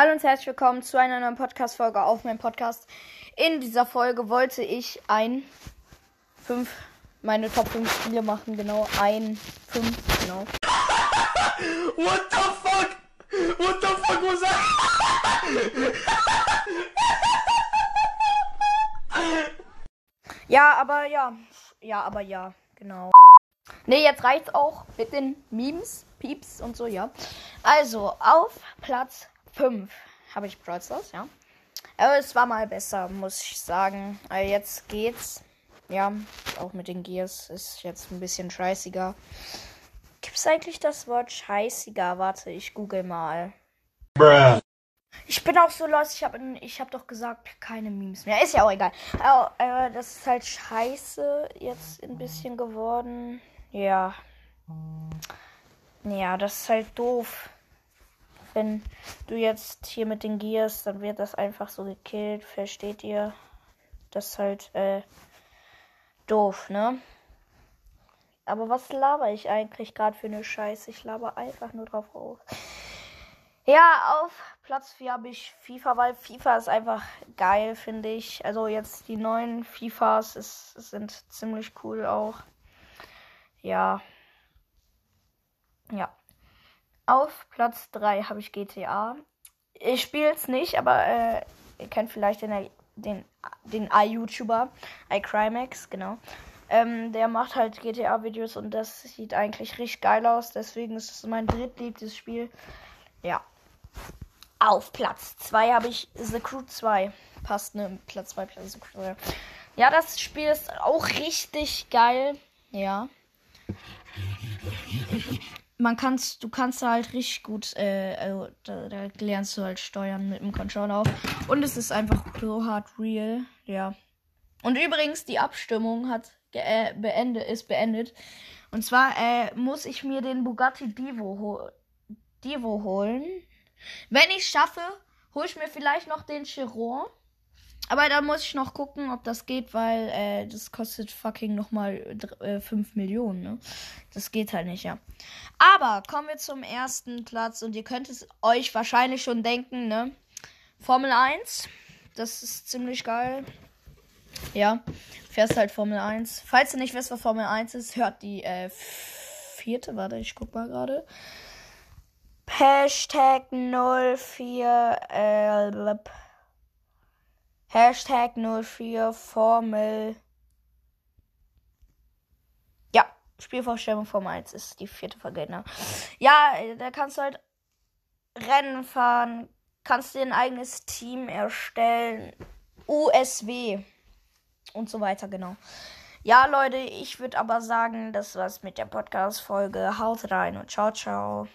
Hallo und herzlich willkommen zu einer neuen Podcast-Folge auf meinem Podcast. In dieser Folge wollte ich ein 5, meine Top 5 Spiele machen, genau. Ein 5, genau. What the fuck? What the fuck was that? Ja, aber ja. Ja, aber ja, genau. Ne, jetzt reicht's auch mit den Memes, Pieps und so, ja. Also, auf Platz 5 habe ich Brawl Stars, ja. Aber es war mal besser, muss ich sagen. Also jetzt geht's. Ja, auch mit den Gears ist jetzt ein bisschen scheißiger. Gibt's eigentlich das Wort scheißiger? Warte, ich google mal. Bruh. Ich bin auch so los, ich habe ich hab doch gesagt, keine Memes mehr. Ist ja auch egal. Aber, äh, das ist halt scheiße jetzt ein bisschen geworden. Ja. Ja, das ist halt doof. Wenn du jetzt hier mit den Gears, dann wird das einfach so gekillt. Versteht ihr? Das ist halt, äh, doof, ne? Aber was laber ich eigentlich gerade für eine Scheiße? Ich laber einfach nur drauf auf. Ja, auf Platz 4 habe ich FIFA, weil FIFA ist einfach geil, finde ich. Also jetzt die neuen FIFAs ist, sind ziemlich cool auch. Ja. Ja. Auf Platz 3 habe ich GTA. Ich spiele es nicht, aber äh, ihr kennt vielleicht den, den, den i-YouTuber, iCrimex, genau. Ähm, der macht halt GTA-Videos und das sieht eigentlich richtig geil aus. Deswegen ist es mein drittliebstes Spiel. Ja. Auf Platz 2 habe ich The Crew 2. Passt, ne? Platz 2, Platz The Crew 2. Ja, das Spiel ist auch richtig geil. Ja. Man kannst, du kannst halt richtig gut, äh, also, da, da lernst du halt steuern mit dem Controller auf. Und es ist einfach so hard real. Ja. Und übrigens, die Abstimmung hat äh, beendet, ist beendet. Und zwar äh, muss ich mir den Bugatti Divo, ho Divo holen. Wenn ich schaffe, hole ich mir vielleicht noch den Chiron. Aber da muss ich noch gucken, ob das geht, weil äh, das kostet fucking nochmal äh, 5 Millionen. Ne? Das geht halt nicht, ja. Aber kommen wir zum ersten Platz und ihr könnt es euch wahrscheinlich schon denken, ne? Formel 1. Das ist ziemlich geil. Ja, fährst halt Formel 1. Falls ihr nicht wisst, was Formel 1 ist, hört die äh, vierte. Warte, ich guck mal gerade. Hashtag 04 äh, Hashtag 04 Formel. Ja, Spielvorstellung Formel 1 ist die vierte Folge, ne? Ja, da kannst du halt Rennen fahren, kannst dir ein eigenes Team erstellen, USW und so weiter, genau. Ja, Leute, ich würde aber sagen, das war's mit der Podcast-Folge. Haut rein und ciao, ciao.